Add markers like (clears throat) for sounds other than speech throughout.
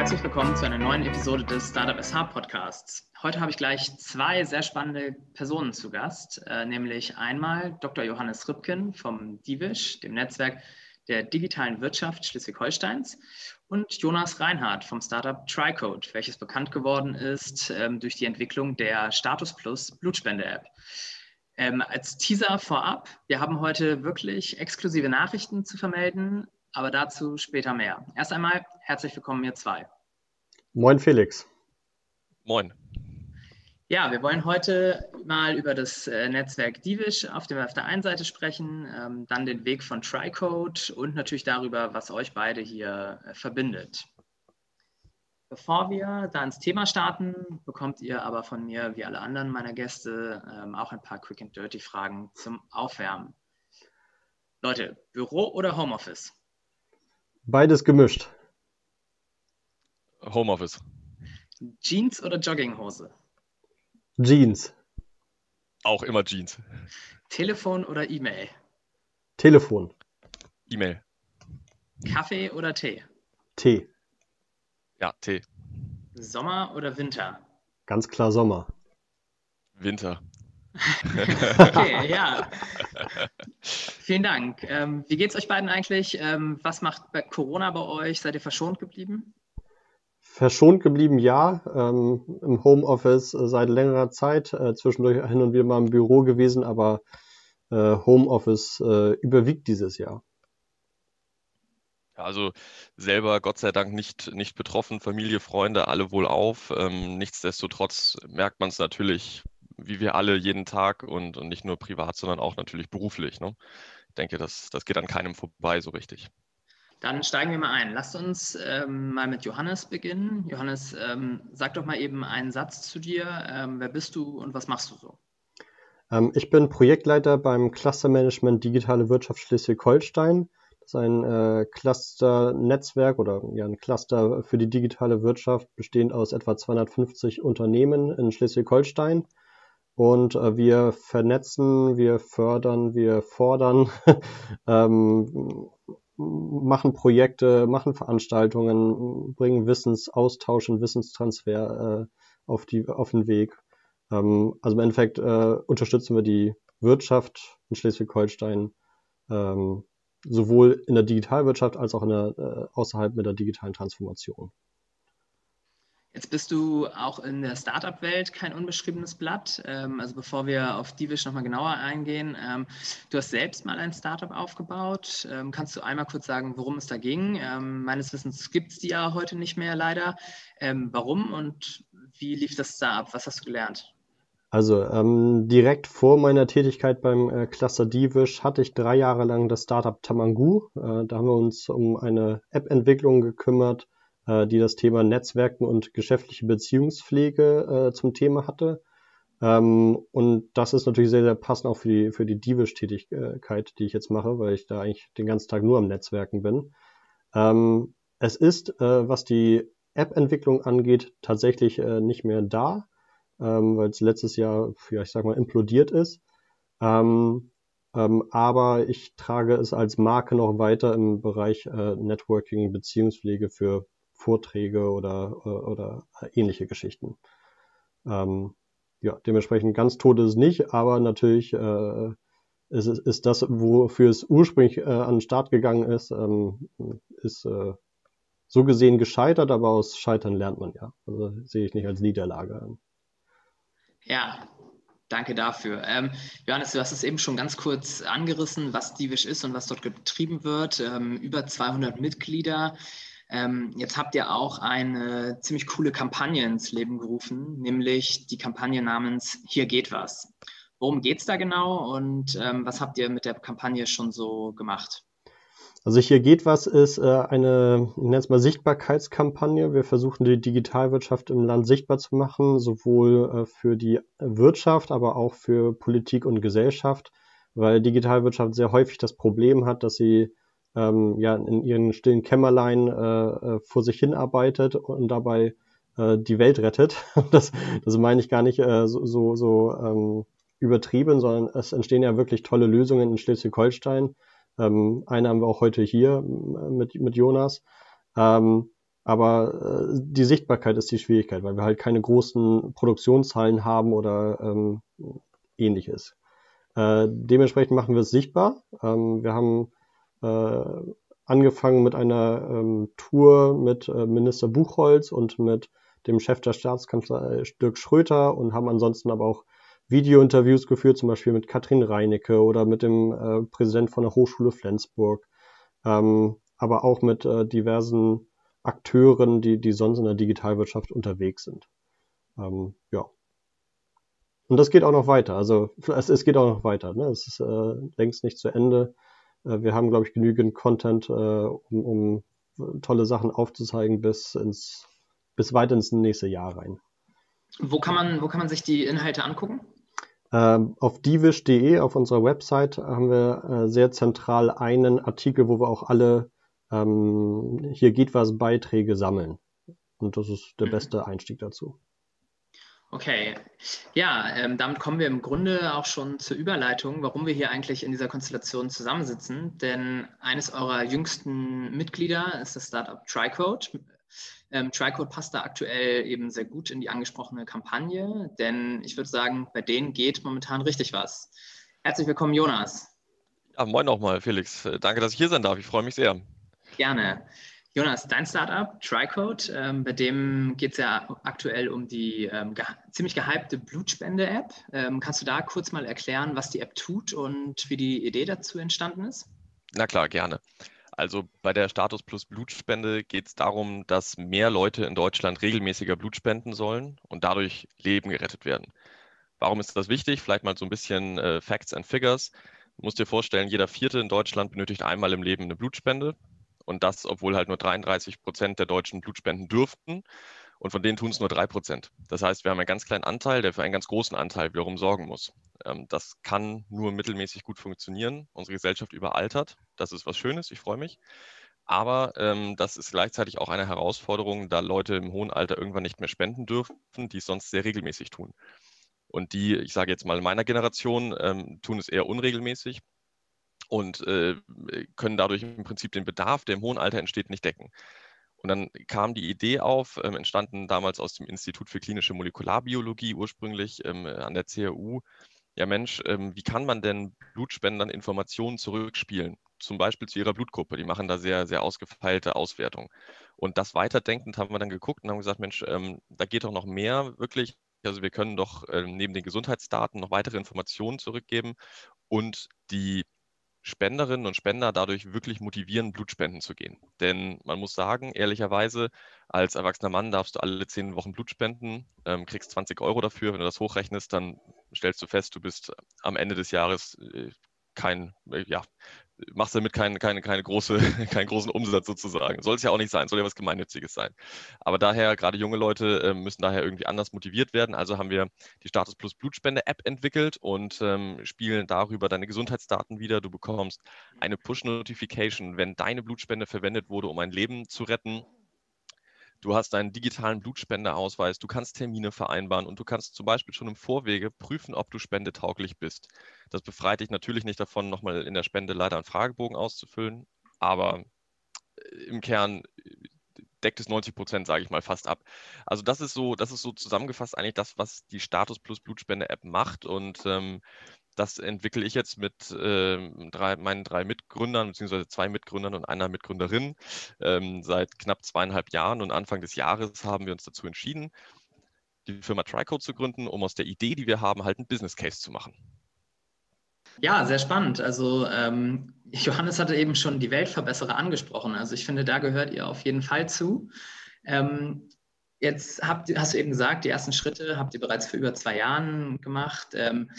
Herzlich willkommen zu einer neuen Episode des Startup SH Podcasts. Heute habe ich gleich zwei sehr spannende Personen zu Gast, äh, nämlich einmal Dr. Johannes Rübken vom DIVISH, dem Netzwerk der digitalen Wirtschaft Schleswig-Holsteins, und Jonas Reinhardt vom Startup TriCode, welches bekannt geworden ist ähm, durch die Entwicklung der Status Plus Blutspende-App. Ähm, als Teaser vorab, wir haben heute wirklich exklusive Nachrichten zu vermelden, aber dazu später mehr. Erst einmal herzlich willkommen, ihr zwei. Moin, Felix. Moin. Ja, wir wollen heute mal über das äh, Netzwerk Divish auf, dem, auf der einen Seite sprechen, ähm, dann den Weg von TriCode und natürlich darüber, was euch beide hier äh, verbindet. Bevor wir da ins Thema starten, bekommt ihr aber von mir, wie alle anderen meiner Gäste, ähm, auch ein paar Quick and Dirty Fragen zum Aufwärmen. Leute, Büro oder Homeoffice? Beides gemischt. Homeoffice. Jeans oder Jogginghose? Jeans. Auch immer Jeans. Telefon oder E-Mail? Telefon. E-Mail. Kaffee oder Tee? Tee. Ja, Tee. Sommer oder Winter? Ganz klar Sommer. Winter. (laughs) okay, (laughs) ja. Vielen Dank. Ähm, wie geht es euch beiden eigentlich? Ähm, was macht Corona bei euch? Seid ihr verschont geblieben? Verschont geblieben, ja. Ähm, Im Homeoffice äh, seit längerer Zeit, äh, zwischendurch hin und wieder mal im Büro gewesen, aber äh, Homeoffice äh, überwiegt dieses Jahr. Also selber Gott sei Dank nicht, nicht betroffen, Familie, Freunde, alle wohl auf. Ähm, nichtsdestotrotz merkt man es natürlich, wie wir alle jeden Tag und, und nicht nur privat, sondern auch natürlich beruflich. Ne? Ich denke, das, das geht an keinem vorbei so richtig. Dann steigen wir mal ein. Lasst uns ähm, mal mit Johannes beginnen. Johannes, ähm, sag doch mal eben einen Satz zu dir. Ähm, wer bist du und was machst du so? Ähm, ich bin Projektleiter beim Clustermanagement Digitale Wirtschaft Schleswig-Holstein. Das ist ein äh, Cluster-Netzwerk oder ja, ein Cluster für die digitale Wirtschaft, bestehend aus etwa 250 Unternehmen in Schleswig-Holstein. Und äh, wir vernetzen, wir fördern, wir fordern (laughs) ähm, machen Projekte, machen Veranstaltungen, bringen Wissensaustausch und Wissenstransfer äh, auf, die, auf den Weg. Ähm, also im Endeffekt äh, unterstützen wir die Wirtschaft in Schleswig-Holstein ähm, sowohl in der Digitalwirtschaft als auch in der, äh, außerhalb mit der digitalen Transformation. Jetzt bist du auch in der Startup-Welt kein unbeschriebenes Blatt. Ähm, also bevor wir auf Divish nochmal genauer eingehen, ähm, du hast selbst mal ein Startup aufgebaut. Ähm, kannst du einmal kurz sagen, worum es da ging? meines Wissens gibt es die ja heute nicht mehr leider. warum und wie lief das da ab? Was hast du gelernt? Also ähm, direkt vor meiner Tätigkeit beim äh, Cluster Divish hatte ich drei Jahre lang das Startup Tamangu. Äh, da haben wir uns um eine App-Entwicklung gekümmert, äh, die das Thema Netzwerken und geschäftliche Beziehungspflege äh, zum Thema hatte. Ähm, und das ist natürlich sehr, sehr passend auch für die, für die Divish-Tätigkeit, die ich jetzt mache, weil ich da eigentlich den ganzen Tag nur am Netzwerken bin. Ähm, es ist, äh, was die App-Entwicklung angeht, tatsächlich äh, nicht mehr da, ähm, weil es letztes Jahr, ja, ich sag mal, implodiert ist. Ähm, ähm, aber ich trage es als Marke noch weiter im Bereich äh, Networking, Beziehungspflege für Vorträge oder, äh, oder ähnliche Geschichten. Ähm, ja, dementsprechend ganz tot ist es nicht, aber natürlich äh, ist, ist das, wofür es ursprünglich äh, an den Start gegangen ist, ähm, ist äh, so gesehen gescheitert, aber aus Scheitern lernt man ja. Also sehe ich nicht als Niederlage an. Ja, danke dafür. Ähm, Johannes, du hast es eben schon ganz kurz angerissen, was Divish ist und was dort getrieben wird. Ähm, über 200 Mitglieder. Ähm, jetzt habt ihr auch eine ziemlich coole Kampagne ins Leben gerufen, nämlich die Kampagne namens Hier geht was. Worum geht es da genau und ähm, was habt ihr mit der Kampagne schon so gemacht? Also hier geht was ist äh, eine, ich nenne es mal Sichtbarkeitskampagne. Wir versuchen die Digitalwirtschaft im Land sichtbar zu machen, sowohl äh, für die Wirtschaft, aber auch für Politik und Gesellschaft, weil Digitalwirtschaft sehr häufig das Problem hat, dass sie ähm, ja in ihren stillen Kämmerlein äh, äh, vor sich hin arbeitet und dabei äh, die Welt rettet. (laughs) das, das meine ich gar nicht äh, so, so, so ähm, übertrieben, sondern es entstehen ja wirklich tolle Lösungen in Schleswig-Holstein. Ähm, eine haben wir auch heute hier mit, mit Jonas. Ähm, aber äh, die Sichtbarkeit ist die Schwierigkeit, weil wir halt keine großen Produktionshallen haben oder ähm, ähnliches. Äh, dementsprechend machen wir es sichtbar. Ähm, wir haben äh, angefangen mit einer ähm, Tour mit äh, Minister Buchholz und mit dem Chef der Staatskanzlei Dirk Schröter und haben ansonsten aber auch Video-Interviews geführt, zum Beispiel mit Katrin Reinecke oder mit dem äh, Präsident von der Hochschule Flensburg, ähm, aber auch mit äh, diversen Akteuren, die, die sonst in der Digitalwirtschaft unterwegs sind. Ähm, ja. Und das geht auch noch weiter. Also es, es geht auch noch weiter. Ne? Es ist äh, längst nicht zu Ende. Äh, wir haben, glaube ich, genügend Content, äh, um, um tolle Sachen aufzuzeigen bis ins bis weit ins nächste Jahr rein. Wo kann man, wo kann man sich die Inhalte angucken? Ähm, auf divish.de, auf unserer Website, haben wir äh, sehr zentral einen Artikel, wo wir auch alle ähm, hier geht was Beiträge sammeln. Und das ist der mhm. beste Einstieg dazu. Okay, ja, ähm, damit kommen wir im Grunde auch schon zur Überleitung, warum wir hier eigentlich in dieser Konstellation zusammensitzen. Denn eines eurer jüngsten Mitglieder ist das Startup TriCode. Ähm, TriCode passt da aktuell eben sehr gut in die angesprochene Kampagne, denn ich würde sagen, bei denen geht momentan richtig was. Herzlich willkommen, Jonas. Ja, moin nochmal, Felix. Danke, dass ich hier sein darf. Ich freue mich sehr. Gerne. Jonas, dein Startup, TriCode, ähm, bei dem geht es ja aktuell um die ähm, ge ziemlich gehypte Blutspende-App. Ähm, kannst du da kurz mal erklären, was die App tut und wie die Idee dazu entstanden ist? Na klar, gerne. Also bei der Status Plus Blutspende geht es darum, dass mehr Leute in Deutschland regelmäßiger Blut spenden sollen und dadurch Leben gerettet werden. Warum ist das wichtig? Vielleicht mal so ein bisschen äh, Facts and Figures. Du musst dir vorstellen, jeder Vierte in Deutschland benötigt einmal im Leben eine Blutspende. Und das, obwohl halt nur 33 Prozent der Deutschen Blut spenden dürften. Und von denen tun es nur drei Prozent. Das heißt, wir haben einen ganz kleinen Anteil, der für einen ganz großen Anteil wiederum sorgen muss. Ähm, das kann nur mittelmäßig gut funktionieren. Unsere Gesellschaft überaltert. Das ist was Schönes. Ich freue mich. Aber ähm, das ist gleichzeitig auch eine Herausforderung, da Leute im hohen Alter irgendwann nicht mehr spenden dürfen, die es sonst sehr regelmäßig tun. Und die, ich sage jetzt mal in meiner Generation, ähm, tun es eher unregelmäßig und äh, können dadurch im Prinzip den Bedarf, der im hohen Alter entsteht, nicht decken. Und dann kam die Idee auf, ähm, entstanden damals aus dem Institut für klinische Molekularbiologie ursprünglich ähm, an der CRU. Ja Mensch, ähm, wie kann man denn Blutspendern Informationen zurückspielen? Zum Beispiel zu ihrer Blutgruppe. Die machen da sehr, sehr ausgefeilte Auswertungen. Und das weiterdenkend haben wir dann geguckt und haben gesagt, Mensch, ähm, da geht doch noch mehr wirklich. Also wir können doch ähm, neben den Gesundheitsdaten noch weitere Informationen zurückgeben und die Spenderinnen und Spender dadurch wirklich motivieren, Blutspenden zu gehen. Denn man muss sagen, ehrlicherweise, als erwachsener Mann darfst du alle zehn Wochen Blut spenden, ähm, kriegst 20 Euro dafür. Wenn du das hochrechnest, dann stellst du fest, du bist am Ende des Jahres äh, kein, äh, ja, machst damit keinen keine, keine große, (laughs) keinen großen Umsatz sozusagen. Soll es ja auch nicht sein, soll ja was Gemeinnütziges sein. Aber daher, gerade junge Leute äh, müssen daher irgendwie anders motiviert werden. Also haben wir die Status Plus Blutspende-App entwickelt und ähm, spielen darüber deine Gesundheitsdaten wieder. Du bekommst eine Push-Notification, wenn deine Blutspende verwendet wurde, um ein Leben zu retten. Du hast einen digitalen Blutspendeausweis, du kannst Termine vereinbaren und du kannst zum Beispiel schon im Vorwege prüfen, ob du spendetauglich bist. Das befreit dich natürlich nicht davon, nochmal in der Spende leider einen Fragebogen auszufüllen, aber äh, im Kern äh, deckt es 90 Prozent, sage ich mal, fast ab. Also das ist so, das ist so zusammengefasst eigentlich das, was die Status Plus Blutspende App macht und ähm, das entwickle ich jetzt mit äh, drei, meinen drei Mitgründern, beziehungsweise zwei Mitgründern und einer Mitgründerin ähm, seit knapp zweieinhalb Jahren. Und Anfang des Jahres haben wir uns dazu entschieden, die Firma Tricode zu gründen, um aus der Idee, die wir haben, halt einen Business Case zu machen. Ja, sehr spannend. Also ähm, Johannes hatte eben schon die Weltverbesserer angesprochen. Also ich finde, da gehört ihr auf jeden Fall zu. Ähm, jetzt habt, hast du eben gesagt, die ersten Schritte habt ihr bereits vor über zwei Jahren gemacht. Ähm,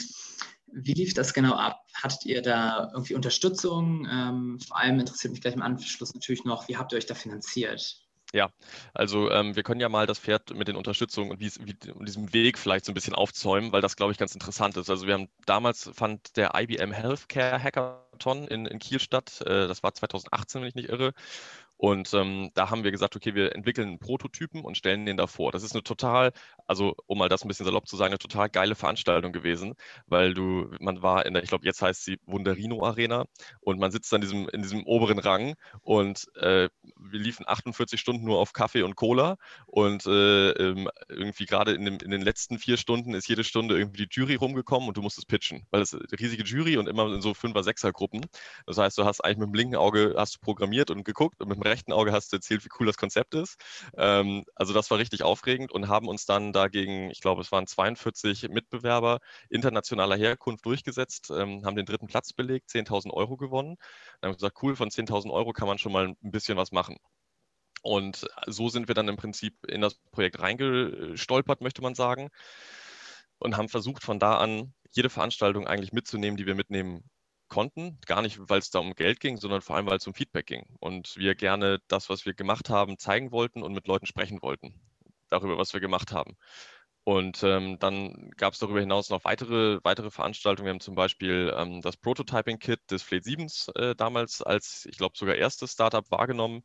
wie lief das genau ab? Hattet ihr da irgendwie Unterstützung? Ähm, vor allem interessiert mich gleich im Anschluss natürlich noch, wie habt ihr euch da finanziert? Ja, also ähm, wir können ja mal das Pferd mit den Unterstützungen und wie, wie, diesem Weg vielleicht so ein bisschen aufzäumen, weil das, glaube ich, ganz interessant ist. Also wir haben damals fand der IBM Healthcare Hackathon in, in Kiel statt. Äh, das war 2018, wenn ich nicht irre. Und ähm, da haben wir gesagt, okay, wir entwickeln einen Prototypen und stellen den davor. Das ist eine total, also um mal das ein bisschen salopp zu sagen, eine total geile Veranstaltung gewesen, weil du, man war in der, ich glaube, jetzt heißt sie Wunderino Arena und man sitzt in diesem, in diesem oberen Rang und äh, wir liefen 48 Stunden nur auf Kaffee und Cola und äh, ähm, irgendwie gerade in, in, den letzten vier Stunden ist jede Stunde irgendwie die Jury rumgekommen und du musstest pitchen, weil es riesige Jury und immer in so Fünfer-, Sechser-Gruppen. Das heißt, du hast eigentlich mit dem linken Auge hast du programmiert und geguckt und mit dem rechten Auge hast du erzählt, wie cool das Konzept ist. Ähm, also das war richtig aufregend und haben uns dann dagegen, ich glaube, es waren 42 Mitbewerber internationaler Herkunft durchgesetzt, ähm, haben den dritten Platz belegt, 10.000 Euro gewonnen. Dann haben wir gesagt, cool, von 10.000 Euro kann man schon mal ein bisschen was machen. Und so sind wir dann im Prinzip in das Projekt reingestolpert, möchte man sagen, und haben versucht, von da an jede Veranstaltung eigentlich mitzunehmen, die wir mitnehmen konnten. Gar nicht, weil es da um Geld ging, sondern vor allem, weil es um Feedback ging. Und wir gerne das, was wir gemacht haben, zeigen wollten und mit Leuten sprechen wollten. Darüber, was wir gemacht haben. Und ähm, dann gab es darüber hinaus noch weitere, weitere Veranstaltungen. Wir haben zum Beispiel ähm, das Prototyping-Kit des Fleet 7 äh, damals als, ich glaube, sogar erstes Startup wahrgenommen,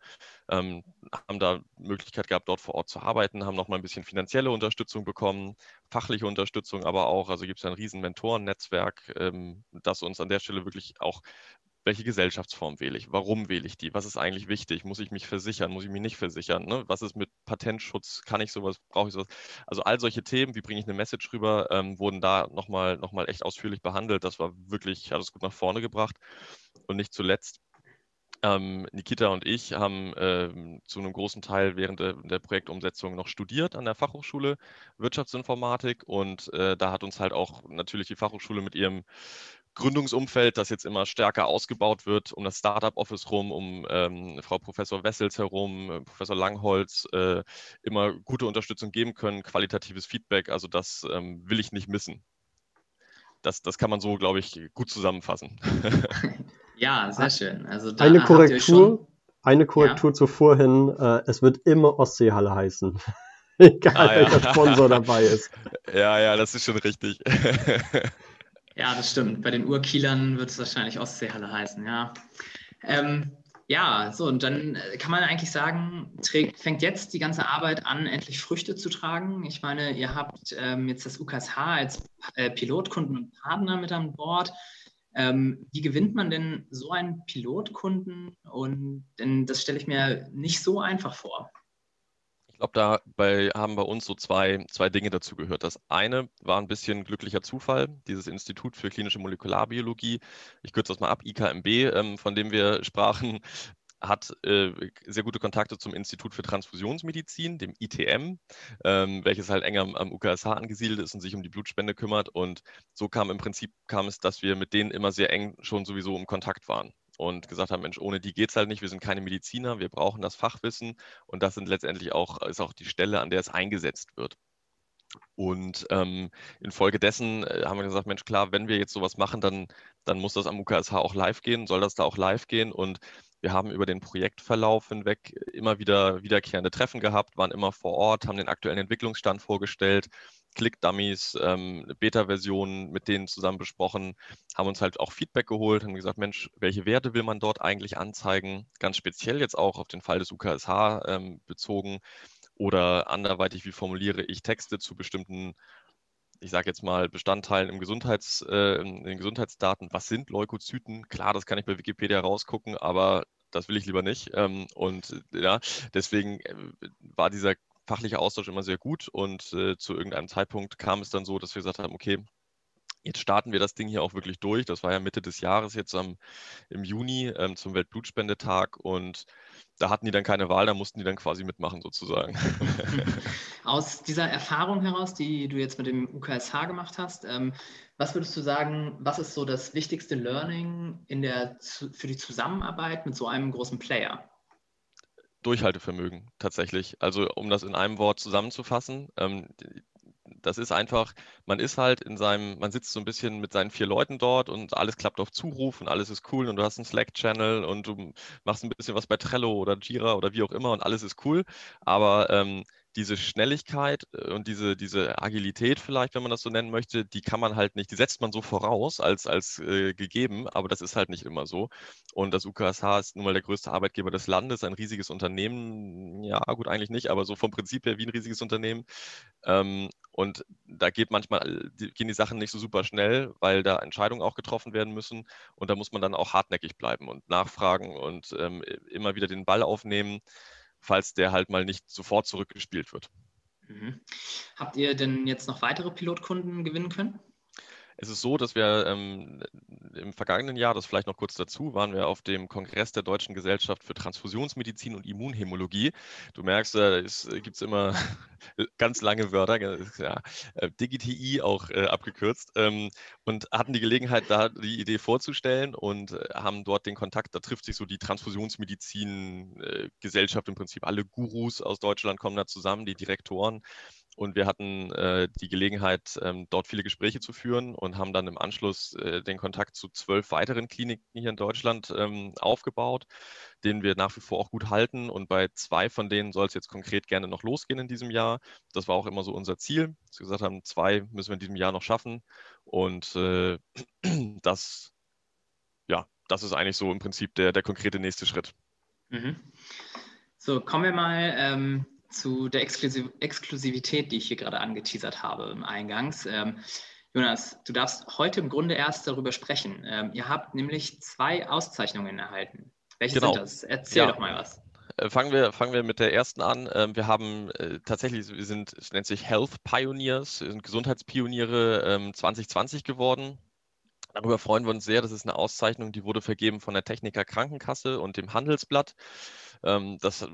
ähm, haben da Möglichkeit gehabt, dort vor Ort zu arbeiten, haben nochmal ein bisschen finanzielle Unterstützung bekommen, fachliche Unterstützung aber auch. Also gibt es ein riesen Mentorennetzwerk, ähm, das uns an der Stelle wirklich auch welche Gesellschaftsform wähle ich? Warum wähle ich die? Was ist eigentlich wichtig? Muss ich mich versichern? Muss ich mich nicht versichern? Ne? Was ist mit Patentschutz? Kann ich sowas? Brauche ich sowas? Also all solche Themen, wie bringe ich eine Message rüber, ähm, wurden da nochmal noch mal echt ausführlich behandelt. Das war wirklich, hat es gut nach vorne gebracht. Und nicht zuletzt, ähm, Nikita und ich haben äh, zu einem großen Teil während der, der, Projektumsetzung noch studiert an der Fachhochschule Wirtschaftsinformatik und äh, da hat uns halt auch natürlich die Fachhochschule mit ihrem Gründungsumfeld, das jetzt immer stärker ausgebaut wird, um das Startup Office rum, um ähm, Frau Professor Wessels herum, äh, Professor Langholz, äh, immer gute Unterstützung geben können, qualitatives Feedback. Also das ähm, will ich nicht missen. Das, das kann man so, glaube ich, gut zusammenfassen. (laughs) ja, sehr schön. Also eine Korrektur, eine Korrektur ja? zu vorhin. Äh, es wird immer Ostseehalle heißen. (laughs) Egal, ah, welcher ja. Sponsor dabei ist. (laughs) Ja, ja, das ist schon richtig. Ja, das stimmt. Bei den Urkielern wird es wahrscheinlich Ostseehalle heißen, ja. Ähm, ja, so, und dann äh, kann man eigentlich sagen, trägt, fängt jetzt die ganze Arbeit an, endlich Früchte zu tragen. Ich meine, ihr habt ähm, jetzt das UKSH als äh, Pilotkunden und Partner mit an Bord. Ähm, wie gewinnt man denn so einen Pilotkunden? Und denn das stelle ich mir nicht so einfach vor. Ich glaube, dabei haben bei uns so zwei, zwei Dinge dazu gehört. Das eine war ein bisschen glücklicher Zufall, dieses Institut für klinische Molekularbiologie, ich kürze das mal ab, IKMB, ähm, von dem wir sprachen, hat äh, sehr gute Kontakte zum Institut für Transfusionsmedizin, dem ITM, ähm, welches halt enger am, am, UKSH angesiedelt ist und sich um die Blutspende kümmert. Und so kam im Prinzip kam es, dass wir mit denen immer sehr eng schon sowieso im Kontakt waren und gesagt haben, Mensch, ohne die geht es halt nicht, wir sind keine Mediziner, wir brauchen das Fachwissen und das sind letztendlich auch, ist auch die Stelle, an der es eingesetzt wird. Und ähm, infolgedessen äh, haben wir gesagt, Mensch, klar, wenn wir jetzt sowas machen, dann, dann muss das am UKSH auch live gehen, soll das da auch live gehen. Und wir haben über den Projektverlauf hinweg immer wieder wiederkehrende Treffen gehabt, waren immer vor Ort, haben den aktuellen Entwicklungsstand vorgestellt, Click-Dummies, ähm, Beta-Versionen mit denen zusammen besprochen, haben uns halt auch Feedback geholt, haben gesagt, Mensch, welche Werte will man dort eigentlich anzeigen? Ganz speziell jetzt auch auf den Fall des UKSH ähm, bezogen oder anderweitig, wie formuliere ich Texte zu bestimmten ich sage jetzt mal, Bestandteilen im Gesundheits, äh, in den Gesundheitsdaten. Was sind Leukozyten? Klar, das kann ich bei Wikipedia rausgucken, aber das will ich lieber nicht. Ähm, und ja, deswegen äh, war dieser fachliche Austausch immer sehr gut und äh, zu irgendeinem Zeitpunkt kam es dann so, dass wir gesagt haben, okay, jetzt starten wir das Ding hier auch wirklich durch. Das war ja Mitte des Jahres jetzt am, im Juni ähm, zum Weltblutspendetag und da hatten die dann keine Wahl, da mussten die dann quasi mitmachen sozusagen. (laughs) Aus dieser Erfahrung heraus, die du jetzt mit dem UKSH gemacht hast, ähm, was würdest du sagen, was ist so das wichtigste Learning in der, für die Zusammenarbeit mit so einem großen Player? Durchhaltevermögen tatsächlich. Also um das in einem Wort zusammenzufassen, ähm, das ist einfach, man ist halt in seinem, man sitzt so ein bisschen mit seinen vier Leuten dort und alles klappt auf Zuruf und alles ist cool und du hast einen Slack-Channel und du machst ein bisschen was bei Trello oder Jira oder wie auch immer und alles ist cool. Aber ähm, diese Schnelligkeit äh, und diese, diese Agilität vielleicht, wenn man das so nennen möchte, die kann man halt nicht, die setzt man so voraus als, als äh, gegeben, aber das ist halt nicht immer so. Und das UKSH ist nun mal der größte Arbeitgeber des Landes, ein riesiges Unternehmen, ja gut, eigentlich nicht, aber so vom Prinzip her wie ein riesiges Unternehmen. Ähm, und da geht manchmal, die, gehen die Sachen nicht so super schnell, weil da Entscheidungen auch getroffen werden müssen. Und da muss man dann auch hartnäckig bleiben und nachfragen und ähm, immer wieder den Ball aufnehmen falls der halt mal nicht sofort zurückgespielt wird. Mhm. Habt ihr denn jetzt noch weitere Pilotkunden gewinnen können? Es ist so, dass wir ähm, im vergangenen Jahr, das vielleicht noch kurz dazu, waren wir auf dem Kongress der Deutschen Gesellschaft für Transfusionsmedizin und Immunhämologie. Du merkst, da äh, gibt es immer (laughs) ganz lange Wörter, ja, äh, DGTI auch äh, abgekürzt, ähm, und hatten die Gelegenheit, da die Idee vorzustellen und äh, haben dort den Kontakt, da trifft sich so die Transfusionsmedizin-Gesellschaft äh, im Prinzip, alle Gurus aus Deutschland kommen da zusammen, die Direktoren und wir hatten äh, die Gelegenheit, ähm, dort viele Gespräche zu führen und haben dann im Anschluss äh, den Kontakt zu zwölf weiteren Kliniken hier in Deutschland ähm, aufgebaut, den wir nach wie vor auch gut halten. Und bei zwei von denen soll es jetzt konkret gerne noch losgehen in diesem Jahr. Das war auch immer so unser Ziel. Dass wir gesagt haben, zwei müssen wir in diesem Jahr noch schaffen. Und äh, (clears throat) das, ja, das ist eigentlich so im Prinzip der, der konkrete nächste Schritt. Mhm. So, kommen wir mal ähm zu der Exklusiv Exklusivität, die ich hier gerade angeteasert habe im Eingangs. Ähm, Jonas, du darfst heute im Grunde erst darüber sprechen. Ähm, ihr habt nämlich zwei Auszeichnungen erhalten. Welche genau. sind das? Erzähl ja. doch mal was. Äh, fangen wir, fangen wir mit der ersten an. Ähm, wir haben äh, tatsächlich, wir sind, es nennt sich Health Pioneers, wir sind Gesundheitspioniere 2020 ähm, geworden. Darüber freuen wir uns sehr. Das ist eine Auszeichnung, die wurde vergeben von der Techniker Krankenkasse und dem Handelsblatt. Ähm, das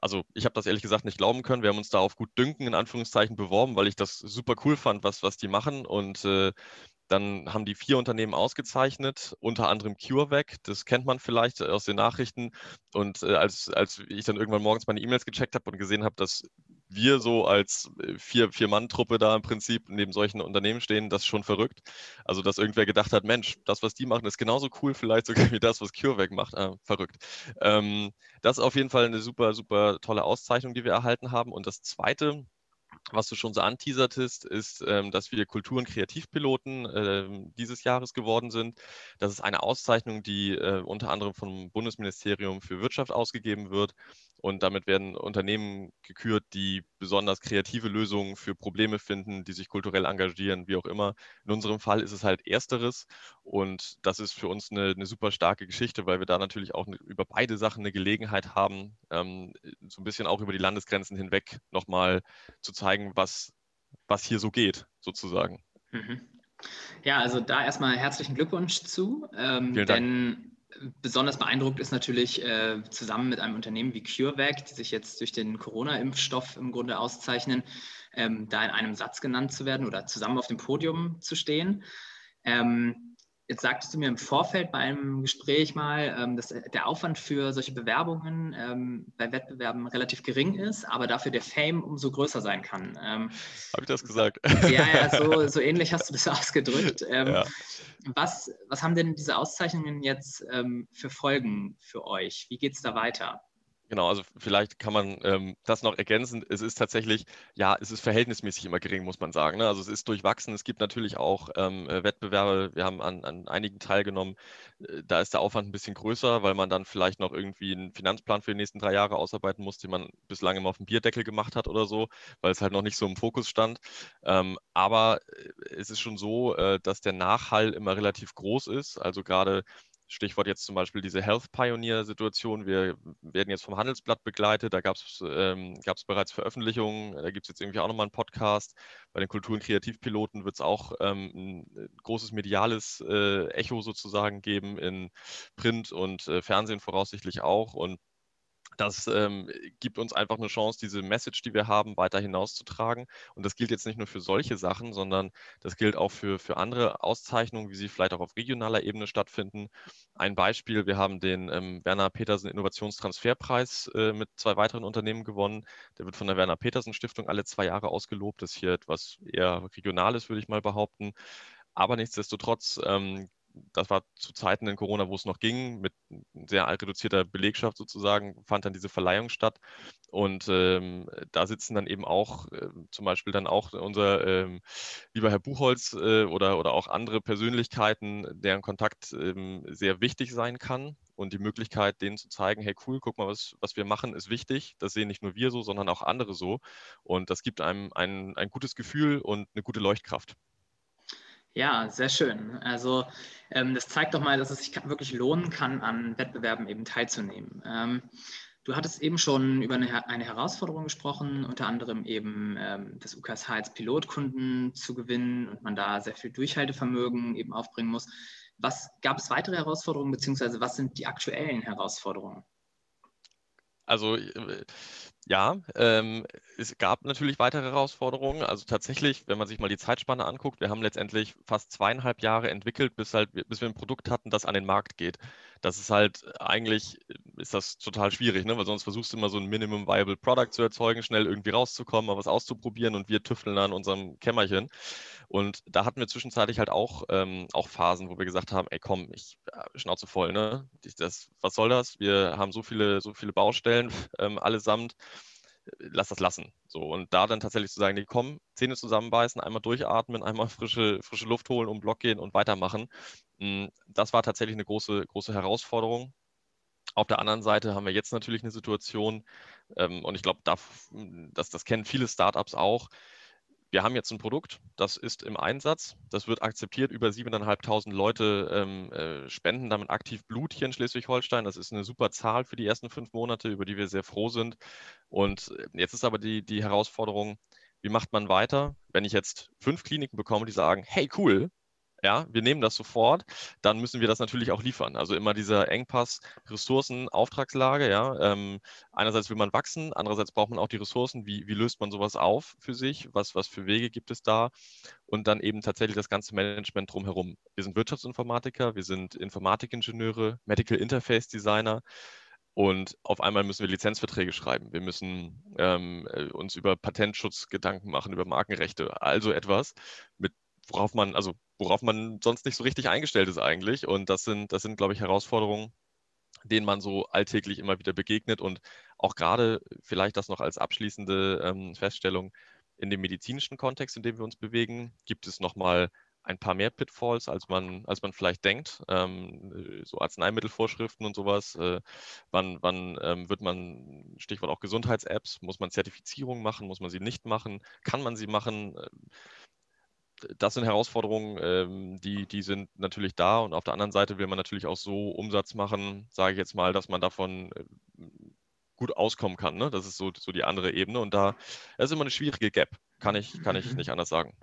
also ich habe das ehrlich gesagt nicht glauben können. Wir haben uns da auf gut Dünken in Anführungszeichen beworben, weil ich das super cool fand, was, was die machen. Und äh, dann haben die vier Unternehmen ausgezeichnet, unter anderem CureVac, das kennt man vielleicht aus den Nachrichten. Und äh, als, als ich dann irgendwann morgens meine E-Mails gecheckt habe und gesehen habe, dass wir so als äh, vier, Vier-Mann-Truppe da im Prinzip neben solchen Unternehmen stehen, das ist schon verrückt. Also, dass irgendwer gedacht hat, Mensch, das, was die machen, ist genauso cool, vielleicht sogar (laughs) wie das, was CureVac macht. Ah, verrückt. Ähm, das ist auf jeden Fall eine super, super tolle Auszeichnung, die wir erhalten haben. Und das Zweite, was du schon so anteasertest, ist, ähm, dass wir Kultur- und Kreativpiloten äh, dieses Jahres geworden sind. Das ist eine Auszeichnung, die äh, unter anderem vom Bundesministerium für Wirtschaft ausgegeben wird. Und damit werden Unternehmen gekürt, die besonders kreative Lösungen für Probleme finden, die sich kulturell engagieren, wie auch immer. In unserem Fall ist es halt ersteres. Und das ist für uns eine, eine super starke Geschichte, weil wir da natürlich auch eine, über beide Sachen eine Gelegenheit haben, ähm, so ein bisschen auch über die Landesgrenzen hinweg nochmal zu zeigen, was, was hier so geht, sozusagen. Mhm. Ja, also da erstmal herzlichen Glückwunsch zu. Ähm, Vielen Dank. Denn besonders beeindruckt ist natürlich äh, zusammen mit einem Unternehmen wie CureVac, die sich jetzt durch den Corona-Impfstoff im Grunde auszeichnen, ähm, da in einem Satz genannt zu werden oder zusammen auf dem Podium zu stehen. Ähm, Jetzt sagtest du mir im Vorfeld bei einem Gespräch mal, ähm, dass der Aufwand für solche Bewerbungen ähm, bei Wettbewerben relativ gering ist, aber dafür der Fame umso größer sein kann. Ähm, Habe ich das gesagt? Ja, ja, so, (laughs) so ähnlich hast du das (laughs) ausgedrückt. Ja. was, was haben denn diese Auszeichnungen jetzt für Folgen für euch? Wie geht es da weiter? Genau, also vielleicht kann man ähm, das noch ergänzen. Es ist tatsächlich, ja, es ist verhältnismäßig immer gering, muss man sagen. Ne? Also es ist durchwachsen. Es gibt natürlich auch ähm, äh, Wettbewerbe. Wir haben an, an einigen teilgenommen. Äh, da ist der Aufwand ein bisschen größer, weil man dann vielleicht noch irgendwie einen Finanzplan für die nächsten drei Jahre ausarbeiten muss, den man bislang immer auf dem Bierdeckel gemacht hat oder so, weil es halt noch nicht so im Fokus stand. Ähm, aber äh, es ist schon so, äh, dass der Nachhall immer relativ groß ist. Also gerade Stichwort jetzt zum Beispiel diese Health Pioneer-Situation. Wir werden jetzt vom Handelsblatt begleitet. Da gab es ähm, bereits Veröffentlichungen. Da gibt es jetzt irgendwie auch nochmal einen Podcast. Bei den Kultur- und Kreativpiloten wird es auch ähm, ein großes mediales äh, Echo sozusagen geben in Print und äh, Fernsehen voraussichtlich auch. Und das ähm, gibt uns einfach eine Chance, diese Message, die wir haben, weiter hinauszutragen. Und das gilt jetzt nicht nur für solche Sachen, sondern das gilt auch für, für andere Auszeichnungen, wie sie vielleicht auch auf regionaler Ebene stattfinden. Ein Beispiel, wir haben den ähm, Werner Petersen Innovationstransferpreis äh, mit zwei weiteren Unternehmen gewonnen. Der wird von der Werner Petersen Stiftung alle zwei Jahre ausgelobt. Das ist hier etwas eher Regionales, würde ich mal behaupten. Aber nichtsdestotrotz ähm, das war zu Zeiten in Corona, wo es noch ging, mit sehr reduzierter Belegschaft sozusagen, fand dann diese Verleihung statt. Und ähm, da sitzen dann eben auch äh, zum Beispiel dann auch unser ähm, lieber Herr Buchholz äh, oder, oder auch andere Persönlichkeiten, deren Kontakt ähm, sehr wichtig sein kann. Und die Möglichkeit, denen zu zeigen, hey cool, guck mal, was, was wir machen, ist wichtig. Das sehen nicht nur wir so, sondern auch andere so. Und das gibt einem ein, ein gutes Gefühl und eine gute Leuchtkraft. Ja, sehr schön. Also ähm, das zeigt doch mal, dass es sich wirklich lohnen kann, an Wettbewerben eben teilzunehmen. Ähm, du hattest eben schon über eine, eine Herausforderung gesprochen, unter anderem eben ähm, das UKSH als Pilotkunden zu gewinnen und man da sehr viel Durchhaltevermögen eben aufbringen muss. Was gab es weitere Herausforderungen, beziehungsweise was sind die aktuellen Herausforderungen? Also äh, ja, ähm, es gab natürlich weitere Herausforderungen. Also tatsächlich, wenn man sich mal die Zeitspanne anguckt, wir haben letztendlich fast zweieinhalb Jahre entwickelt, bis halt, bis wir ein Produkt hatten, das an den Markt geht. Das ist halt eigentlich, ist das total schwierig, ne? weil sonst versuchst du immer so ein Minimum Viable Product zu erzeugen, schnell irgendwie rauszukommen, mal was auszuprobieren und wir tüfteln an unserem Kämmerchen. Und da hatten wir zwischenzeitlich halt auch, ähm, auch Phasen, wo wir gesagt haben, ey komm, ich äh, Schnauze voll, ne? Das, was soll das? Wir haben so viele, so viele Baustellen (laughs) ähm, allesamt lass das lassen. So, und da dann tatsächlich zu sagen, nee, komm, Zähne zusammenbeißen, einmal durchatmen, (laughs) einmal frische, frische Luft holen, um Block gehen und weitermachen. Hm, das war tatsächlich eine große, große Herausforderung. Auf der anderen Seite haben wir jetzt natürlich eine Situation, ähm, und ich glaube, da, das, das kennen viele Startups auch, wir haben jetzt ein Produkt, das ist im Einsatz, das wird akzeptiert, über 7.500 Leute ähm, äh, spenden damit aktiv Blut hier in Schleswig-Holstein. Das ist eine super Zahl für die ersten fünf Monate, über die wir sehr froh sind. Und äh, jetzt ist aber die, die Herausforderung, wie macht man weiter, wenn ich jetzt fünf Kliniken bekomme, die sagen, hey cool, ja, wir nehmen das sofort, dann müssen wir das natürlich auch liefern. Also immer dieser Engpass Ressourcen, Auftragslage, ja. Ähm, einerseits will man wachsen, andererseits braucht man auch die Ressourcen. Wie, wie löst man sowas auf für sich? Was, was für Wege gibt es da? Und dann eben tatsächlich das ganze Management drumherum. Wir sind Wirtschaftsinformatiker, wir sind Informatikingenieure, Medical Interface Designer. Und auf einmal müssen wir Lizenzverträge schreiben. Wir müssen ähm, äh, uns über Patentschutz Gedanken machen, über Markenrechte, also etwas, mit worauf man, also worauf man sonst nicht so richtig eingestellt ist eigentlich. Und das sind, das sind, glaube ich, Herausforderungen, denen man so alltäglich immer wieder begegnet. Und auch gerade vielleicht das noch als abschließende ähm, Feststellung, in dem medizinischen Kontext, in dem wir uns bewegen, gibt es nochmal ein paar mehr Pitfalls, als man, als man vielleicht denkt. Ähm, so Arzneimittelvorschriften und sowas. Äh, wann wann ähm, wird man, Stichwort auch Gesundheits-Apps, muss man Zertifizierung machen, muss man sie nicht machen, kann man sie machen? Das sind Herausforderungen, ähm, die, die sind natürlich da. Und auf der anderen Seite will man natürlich auch so Umsatz machen, sage ich jetzt mal, dass man davon äh, gut auskommen kann. Ne? Das ist so, so die andere Ebene. Und da ist immer eine schwierige Gap. Kann ich, kann ich nicht anders sagen.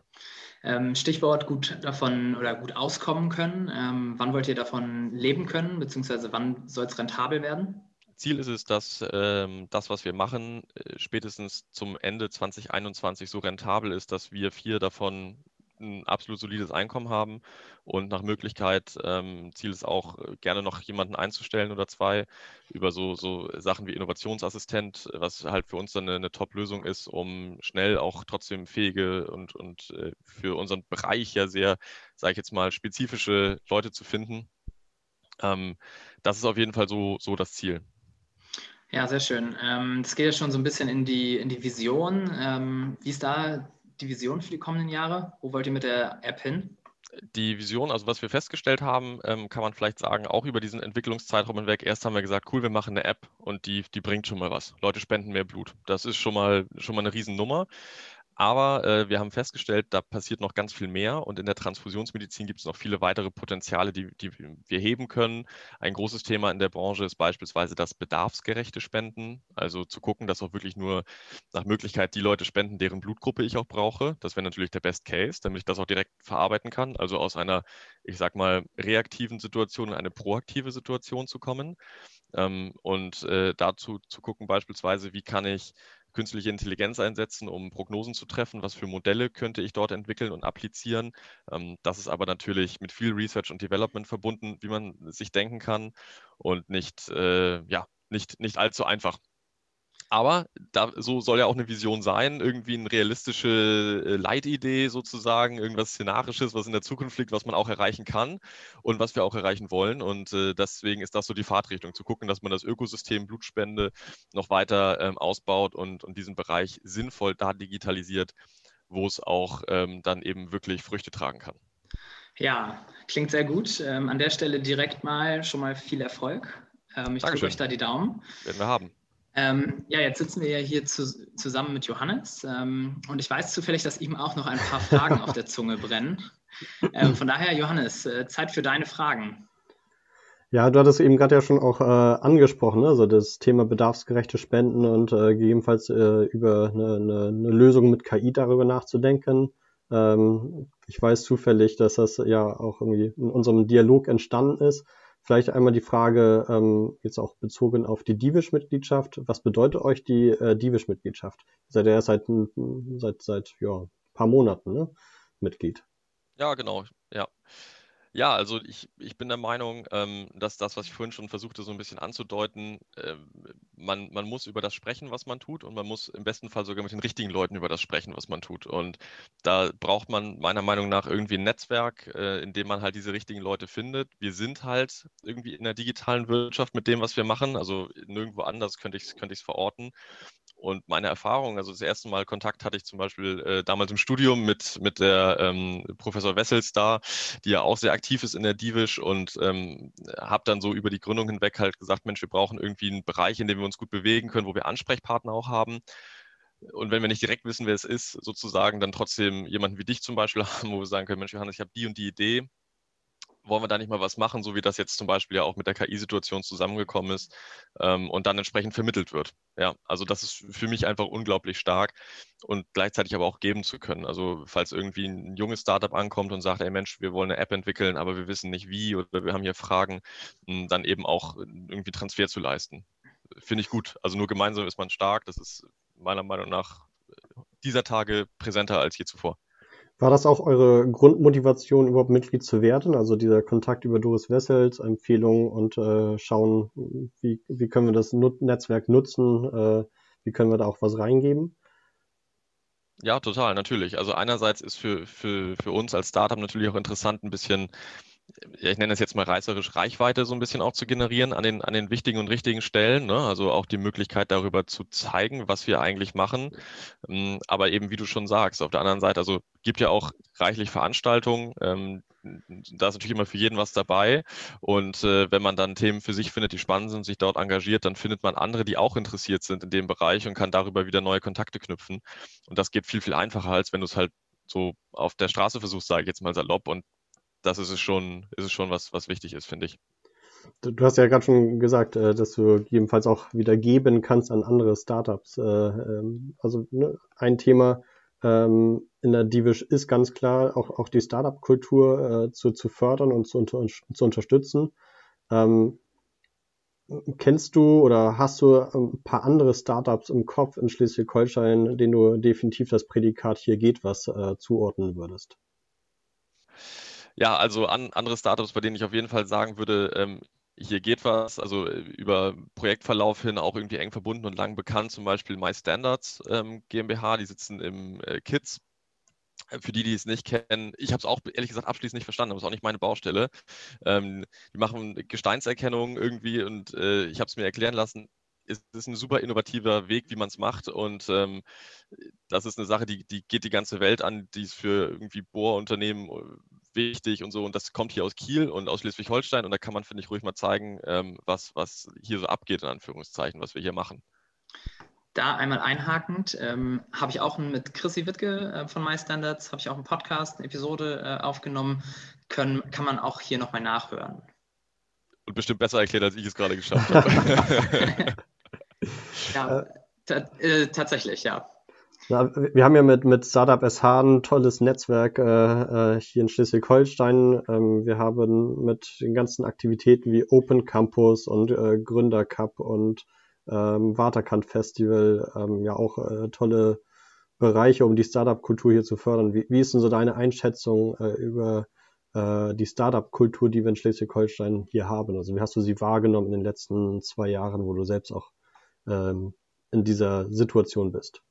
Ähm, Stichwort gut davon oder gut auskommen können. Ähm, wann wollt ihr davon leben können, beziehungsweise wann soll es rentabel werden? Ziel ist es, dass ähm, das, was wir machen, äh, spätestens zum Ende 2021 so rentabel ist, dass wir vier davon ein absolut solides Einkommen haben und nach Möglichkeit ähm, Ziel ist auch äh, gerne noch jemanden einzustellen oder zwei über so, so Sachen wie Innovationsassistent, was halt für uns dann eine, eine Top-Lösung ist, um schnell auch trotzdem fähige und, und äh, für unseren Bereich ja sehr, sage ich jetzt mal, spezifische Leute zu finden. Ähm, das ist auf jeden Fall so, so das Ziel. Ja, sehr schön. Ähm, das geht ja schon so ein bisschen in die, in die Vision. Ähm, wie ist da die Vision für die kommenden Jahre? Wo wollt ihr mit der App hin? Die Vision, also was wir festgestellt haben, ähm, kann man vielleicht sagen, auch über diesen Entwicklungszeitraum hinweg. Erst haben wir gesagt, cool, wir machen eine App und die, die bringt schon mal was. Leute spenden mehr Blut. Das ist schon mal, schon mal eine Riesennummer. Aber äh, wir haben festgestellt, da passiert noch ganz viel mehr und in der Transfusionsmedizin gibt es noch viele weitere Potenziale, die, die wir heben können. Ein großes Thema in der Branche ist beispielsweise das bedarfsgerechte Spenden, also zu gucken, dass auch wirklich nur nach Möglichkeit die Leute spenden, deren Blutgruppe ich auch brauche. Das wäre natürlich der Best Case, damit ich das auch direkt verarbeiten kann, also aus einer, ich sag mal, reaktiven Situation in eine proaktive Situation zu kommen. Ähm, und äh, dazu zu gucken beispielsweise, wie kann ich künstliche Intelligenz einsetzen, um Prognosen zu treffen, was für Modelle könnte ich dort entwickeln und applizieren. Ähm, das ist aber natürlich mit viel Research und Development verbunden, wie man sich denken kann und nicht, äh, ja, nicht, nicht allzu einfach. Aber da, so soll ja auch eine Vision sein, irgendwie eine realistische äh, Leitidee sozusagen, irgendwas Szenarisches, was in der Zukunft liegt, was man auch erreichen kann und was wir auch erreichen wollen. Und äh, deswegen ist das so die Fahrtrichtung, zu gucken, dass man das Ökosystem Blutspende noch weiter ähm, ausbaut und, und diesen Bereich sinnvoll da digitalisiert, wo es auch ähm, dann eben wirklich Früchte tragen kann. Ja, klingt sehr gut. Ähm, an der Stelle direkt mal schon mal viel Erfolg. Ähm, ich drücke euch da die Daumen. Werden wir haben. Ähm, ja, jetzt sitzen wir ja hier zu, zusammen mit Johannes ähm, und ich weiß zufällig, dass ihm auch noch ein paar Fragen auf der Zunge brennen. Ähm, von daher, Johannes, äh, Zeit für deine Fragen. Ja, du hattest eben gerade ja schon auch äh, angesprochen, ne? also das Thema bedarfsgerechte Spenden und äh, gegebenenfalls äh, über eine, eine, eine, Lösung mit KI darüber nachzudenken. Ähm, ich weiß zufällig, dass das ja auch irgendwie in unserem Dialog entstanden ist. Vielleicht einmal die Frage, ähm, jetzt auch bezogen auf die Divish-Mitgliedschaft. Was bedeutet euch die äh, Divish-Mitgliedschaft? Ihr seid ja seit, seit, seit ja, ein paar Monaten ne? Mitglied. Ja, genau. Ja. Also ich, ich bin der Meinung, ähm, dass das, was ich vorhin schon versuchte, so ein bisschen anzudeuten, äh, man, man muss über das sprechen, was man tut und man muss im besten Fall sogar mit den richtigen Leuten über das sprechen, was man tut. Und da braucht man meiner Meinung nach irgendwie ein Netzwerk, äh, in dem man halt diese richtigen Leute findet. Wir sind halt irgendwie in der digitalen Wirtschaft mit dem, was wir machen. Also nirgendwo anders könnte ich es könnte verorten. Und meine Erfahrung, also das erste Mal Kontakt hatte ich zum Beispiel äh, damals im Studium mit, mit der ähm, Professor Wessels da, die ja auch sehr aktiv ist in der Divish und ähm, habe dann so über die Gründung hinweg halt gesagt, Mensch, wir brauchen irgendwie einen Bereich, in dem wir uns gut bewegen können, wo wir Ansprechpartner auch haben. Und wenn wir nicht direkt wissen, wer es ist, sozusagen, dann trotzdem jemanden wie dich zum Beispiel (laughs) haben, wo wir sagen können, Mensch, Johannes, ich habe die und die Idee, wollen wir da nicht mal was machen, so wie das jetzt zum Beispiel ja auch mit der KI-Situation zusammengekommen ist ähm, und dann entsprechend vermittelt wird. Ja, also das ist für mich einfach unglaublich stark und gleichzeitig aber auch geben zu können. Also falls irgendwie ein junges Startup ankommt und sagt, ey Mensch, wir wollen eine App entwickeln, aber wir wissen nicht wie oder wir haben hier Fragen, hm, dann eben auch irgendwie Transfer zu leisten. Finde ich gut. Also nur gemeinsam ist man stark. Das ist meiner Meinung nach dieser Tage präsenter als je zuvor. War das auch eure Grundmotivation, überhaupt Mitglied zu werden? Also dieser Kontakt über Doris Wessels, Empfehlungen und äh, schauen, wie, wie können wir das Nut Netzwerk nutzen? Äh, wie können wir da auch was reingeben? Ja, total, natürlich. Also einerseits ist für, für, für uns als Startup natürlich auch interessant, ein bisschen ich nenne es jetzt mal reißerisch, Reichweite so ein bisschen auch zu generieren an den, an den wichtigen und richtigen Stellen. Ne? Also auch die Möglichkeit darüber zu zeigen, was wir eigentlich machen. Ähm, aber eben, wie du schon sagst, auf der anderen Seite, also gibt ja auch reichlich Veranstaltungen. Ähm, da ist natürlich immer für jeden was dabei. Und äh, wenn man dann Themen für sich findet, die spannend sind, sich dort engagiert, dann findet man andere, die auch interessiert sind in dem Bereich und kann darüber wieder neue Kontakte knüpfen. Und das geht viel, viel einfacher, als wenn du es halt so auf der Straße versuchst, sage ich jetzt mal salopp, und das ist es schon, ist es schon was, was wichtig ist, finde ich. Du, hast ja gerade schon gesagt, äh, dass du jedenfalls auch wieder geben kannst an andere Startups. Äh, ähm, also ne, ein Thema ähm, in der Divish ist ganz klar, auch, auch die Startup-Kultur äh, zu, zu fördern und zu, zu unterstützen. Ähm, kennst du oder hast du ein paar andere Startups im Kopf in Schleswig-Holstein, denen du definitiv das Prädikat hier geht was zuordnen würdest? Ja, also an, andere Startups, bei denen ich auf jeden Fall sagen würde, ähm, hier geht was, also äh, über Projektverlauf hin auch irgendwie eng verbunden und lang bekannt, zum Beispiel MyStandards ähm, GmbH, die sitzen im äh, KITS. Äh, für die, die es nicht kennen, ich habe es auch ehrlich gesagt abschließend nicht verstanden, aber es ist auch nicht meine Baustelle. Ähm, die machen Gesteinserkennung irgendwie und äh, ich habe es mir erklären lassen, ist, ist ein super innovativer Weg, wie man es macht. Und ähm, das ist eine Sache, die, die geht die ganze Welt an, die ist für irgendwie Bohrunternehmen äh, wichtig und so. Und das kommt hier aus Kiel und aus Schleswig-Holstein. Und da kann man, finde ich, ruhig mal zeigen, ähm, was, was hier so abgeht, in Anführungszeichen, was wir hier machen. Da einmal einhakend, ähm, habe ich auch mit Chrissy Wittke äh, von MyStandards, habe ich auch einen Podcast, eine Episode äh, aufgenommen, können, kann man auch hier nochmal nachhören. Und bestimmt besser erklärt, als ich es gerade geschafft habe. (laughs) ja, (laughs) äh. tatsächlich, ja. Na, wir haben ja mit, mit Startup SH ein tolles Netzwerk äh, äh, hier in Schleswig-Holstein. Ähm, wir haben mit den ganzen Aktivitäten wie Open Campus und äh, Gründer Cup und ähm, Waterkant Festival ähm, ja auch äh, tolle Bereiche, um die Startup-Kultur hier zu fördern. Wie, wie ist denn so deine Einschätzung äh, über äh, die Startup-Kultur, die wir in Schleswig-Holstein hier haben? Also wie hast du sie wahrgenommen in den letzten zwei Jahren, wo du selbst auch ähm, in dieser Situation bist?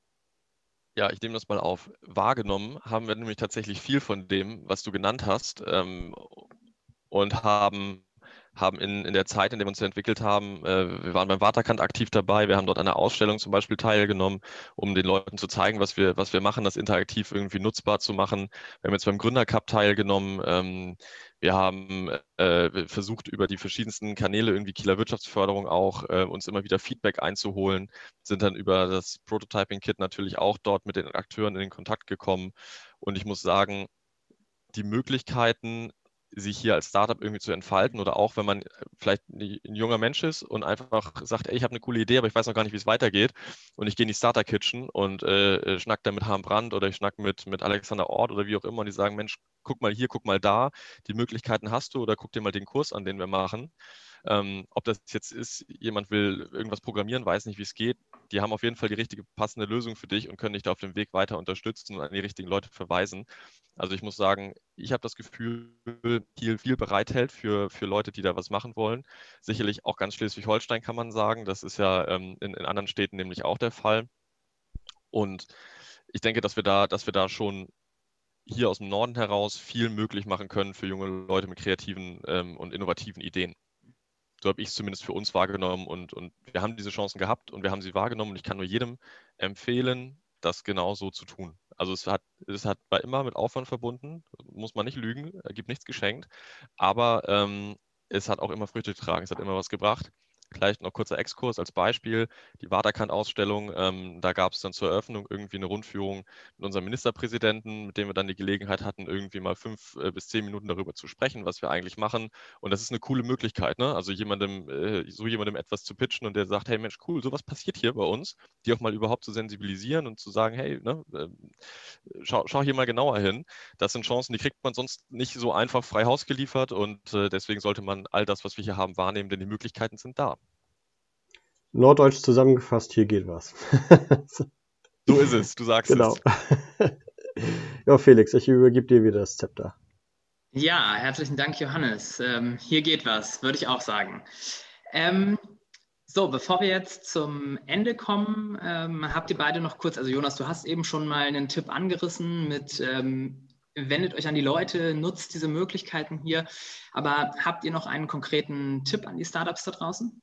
Ja, ich nehme das mal auf. Wahrgenommen haben wir nämlich tatsächlich viel von dem, was du genannt hast, ähm, und haben haben in, in der Zeit, in der wir uns entwickelt haben, äh, wir waren beim Waterkant aktiv dabei, wir haben dort an einer Ausstellung zum Beispiel teilgenommen, um den Leuten zu zeigen, was wir, was wir machen, das interaktiv irgendwie nutzbar zu machen. Wir haben jetzt beim Gründercup teilgenommen. Ähm, wir haben äh, versucht, über die verschiedensten Kanäle, irgendwie Kieler Wirtschaftsförderung auch, äh, uns immer wieder Feedback einzuholen, sind dann über das Prototyping-Kit natürlich auch dort mit den Akteuren in den Kontakt gekommen. Und ich muss sagen, die Möglichkeiten, sich hier als Startup irgendwie zu entfalten oder auch wenn man äh, vielleicht ein junger Mensch ist und einfach sagt, ey, ich habe eine coole Idee, aber ich weiß noch gar nicht, wie es weitergeht und ich gehe in die Starter Kitchen und äh, äh schnack da mit Harm Brandt oder ich schnack mit, mit Alexander Ort oder wie auch immer und die sagen, Mensch, guck mal hier, guck mal da, die Möglichkeiten hast du oder guck dir mal den Kurs an, den wir machen. Ähm, ob das jetzt ist, jemand will irgendwas programmieren, weiß nicht, wie es geht. Die haben auf jeden Fall die richtige passende Lösung für dich und können dich da auf dem Weg weiter unterstützen und an die richtigen Leute verweisen. Also ich muss sagen, ich habe das Gefühl, Kiel viel bereithält für, für Leute, die da was machen wollen. Sicherlich auch ganz Schleswig-Holstein kann man sagen. Das ist ja ähm, in, in anderen Städten nämlich auch der Fall. Und ich denke, dass wir da, dass wir da schon hier aus dem Norden heraus viel möglich machen können für junge Leute mit kreativen ähm, und innovativen Ideen so habe ich es zumindest für uns wahrgenommen und, und wir haben diese Chancen gehabt und wir haben sie wahrgenommen und ich kann nur jedem empfehlen, das genau so zu tun. Also es hat, es hat war immer mit Aufwand verbunden, muss man nicht lügen, gibt nichts geschenkt, aber ähm, es hat auch immer Früchte getragen, es hat immer was gebracht. Vielleicht noch kurzer Exkurs als Beispiel. Die Waterkant-Ausstellung, ähm, da gab es dann zur Eröffnung irgendwie eine Rundführung mit unserem Ministerpräsidenten, mit dem wir dann die Gelegenheit hatten, irgendwie mal fünf äh, bis zehn Minuten darüber zu sprechen, was wir eigentlich machen. Und das ist eine coole Möglichkeit, ne? Also jemandem, äh, so jemandem etwas zu pitchen und der sagt, hey Mensch, cool, sowas passiert hier bei uns, die auch mal überhaupt zu sensibilisieren und zu sagen, hey, ne, äh, schau, schau, hier mal genauer hin. Das sind Chancen, die kriegt man sonst nicht so einfach frei Haus geliefert und äh, deswegen sollte man all das, was wir hier haben, wahrnehmen, denn die Möglichkeiten sind da. Norddeutsch zusammengefasst, hier geht was. so ist es, du sagst genau. es. (laughs) ja, Felix, ich übergebe dir wieder das Zepter. Ja, herzlichen Dank, Johannes. Ähm, hier geht was, würde ich auch sagen. Ähm, so, bevor wir jetzt zum Ende kommen, ähm, habt ihr beide noch kurz, also Jonas, du hast eben schon mal einen Tipp angerissen mit, ähm, wendet euch an die Leute, nutzt diese Möglichkeiten hier. Aber habt ihr noch einen konkreten Tipp an die Startups da draußen?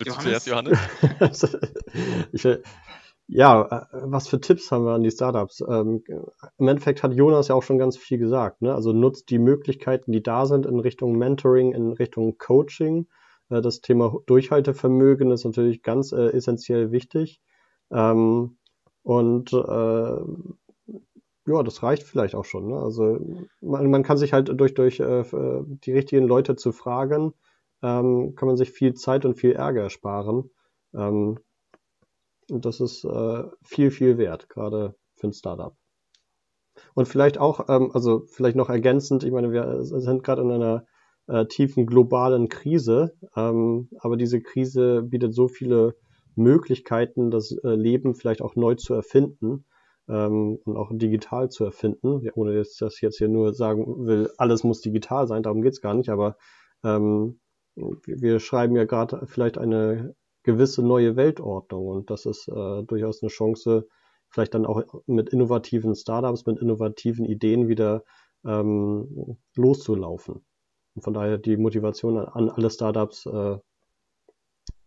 Willst du zuerst, Johannes? (laughs) ich, ja, äh, was für Tipps haben wir an die Startups? Ähm, Im Endeffekt hat Jonas ja auch schon ganz viel gesagt. Ne? Also nutzt die Möglichkeiten, die da sind in Richtung Mentoring, in Richtung Coaching. Äh, das Thema Durchhaltevermögen ist natürlich ganz äh, essentiell wichtig. Ähm, und äh, ja, das reicht vielleicht auch schon. Ne? Also man, man, kann sich halt durch, durch äh, die richtigen Leute zu fragen, ähm, kann man sich viel Zeit und viel Ärger ersparen. Ähm, und das ist äh, viel, viel wert, gerade für ein Startup. Und vielleicht auch, ähm, also vielleicht noch ergänzend, ich meine, wir sind gerade in einer äh, tiefen globalen Krise, ähm, aber diese Krise bietet so viele Möglichkeiten, das äh, Leben vielleicht auch neu zu erfinden ähm, und auch digital zu erfinden, ja, ohne dass ich jetzt hier nur sagen will, alles muss digital sein, darum geht's gar nicht, aber ähm, wir schreiben ja gerade vielleicht eine gewisse neue Weltordnung und das ist äh, durchaus eine Chance, vielleicht dann auch mit innovativen Startups, mit innovativen Ideen wieder ähm, loszulaufen. Und von daher die Motivation an alle Startups, äh,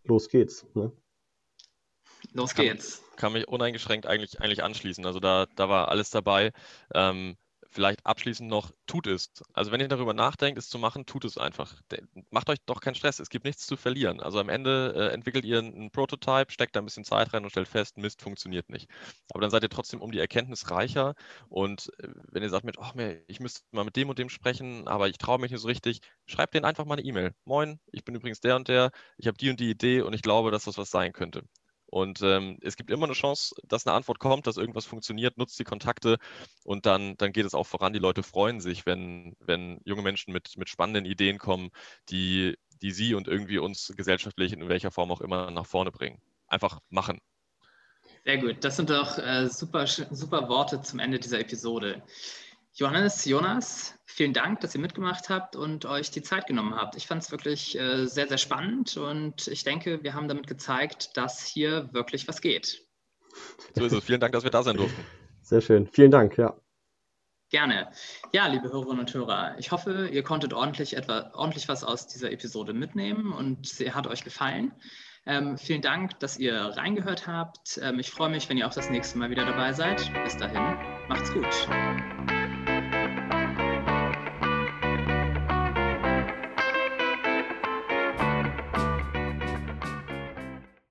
los geht's. Ne? Los geht's. Kann, kann, mich uneingeschränkt eigentlich, eigentlich anschließen. Also da, da war alles dabei. Ähm, vielleicht abschließend noch, tut es. Also wenn ihr darüber nachdenkt, es zu machen, tut es einfach. Macht euch doch keinen Stress, es gibt nichts zu verlieren. Also am Ende äh, entwickelt ihr einen Prototype, steckt da ein bisschen Zeit rein und stellt fest, Mist, funktioniert nicht. Aber dann seid ihr trotzdem um die Erkenntnis reicher und äh, wenn ihr sagt, mit, oh, ich müsste mal mit dem und dem sprechen, aber ich traue mich nicht so richtig, schreibt denen einfach mal eine E-Mail. Moin, ich bin übrigens der und der, ich habe die und die Idee und ich glaube, dass das was sein könnte. Und ähm, es gibt immer eine Chance, dass eine Antwort kommt, dass irgendwas funktioniert, nutzt die Kontakte und dann, dann geht es auch voran. Die Leute freuen sich, wenn, wenn junge Menschen mit, mit spannenden Ideen kommen, die, die sie und irgendwie uns gesellschaftlich in welcher Form auch immer nach vorne bringen. Einfach machen. Sehr gut. Das sind doch äh, super, super Worte zum Ende dieser Episode. Johannes, Jonas, vielen Dank, dass ihr mitgemacht habt und euch die Zeit genommen habt. Ich fand es wirklich äh, sehr, sehr spannend und ich denke, wir haben damit gezeigt, dass hier wirklich was geht. So ist es. Vielen Dank, dass wir da sein durften. Sehr schön. Vielen Dank, ja. Gerne. Ja, liebe Hörerinnen und Hörer, ich hoffe, ihr konntet ordentlich, etwa, ordentlich was aus dieser Episode mitnehmen und sie hat euch gefallen. Ähm, vielen Dank, dass ihr reingehört habt. Ähm, ich freue mich, wenn ihr auch das nächste Mal wieder dabei seid. Bis dahin, macht's gut.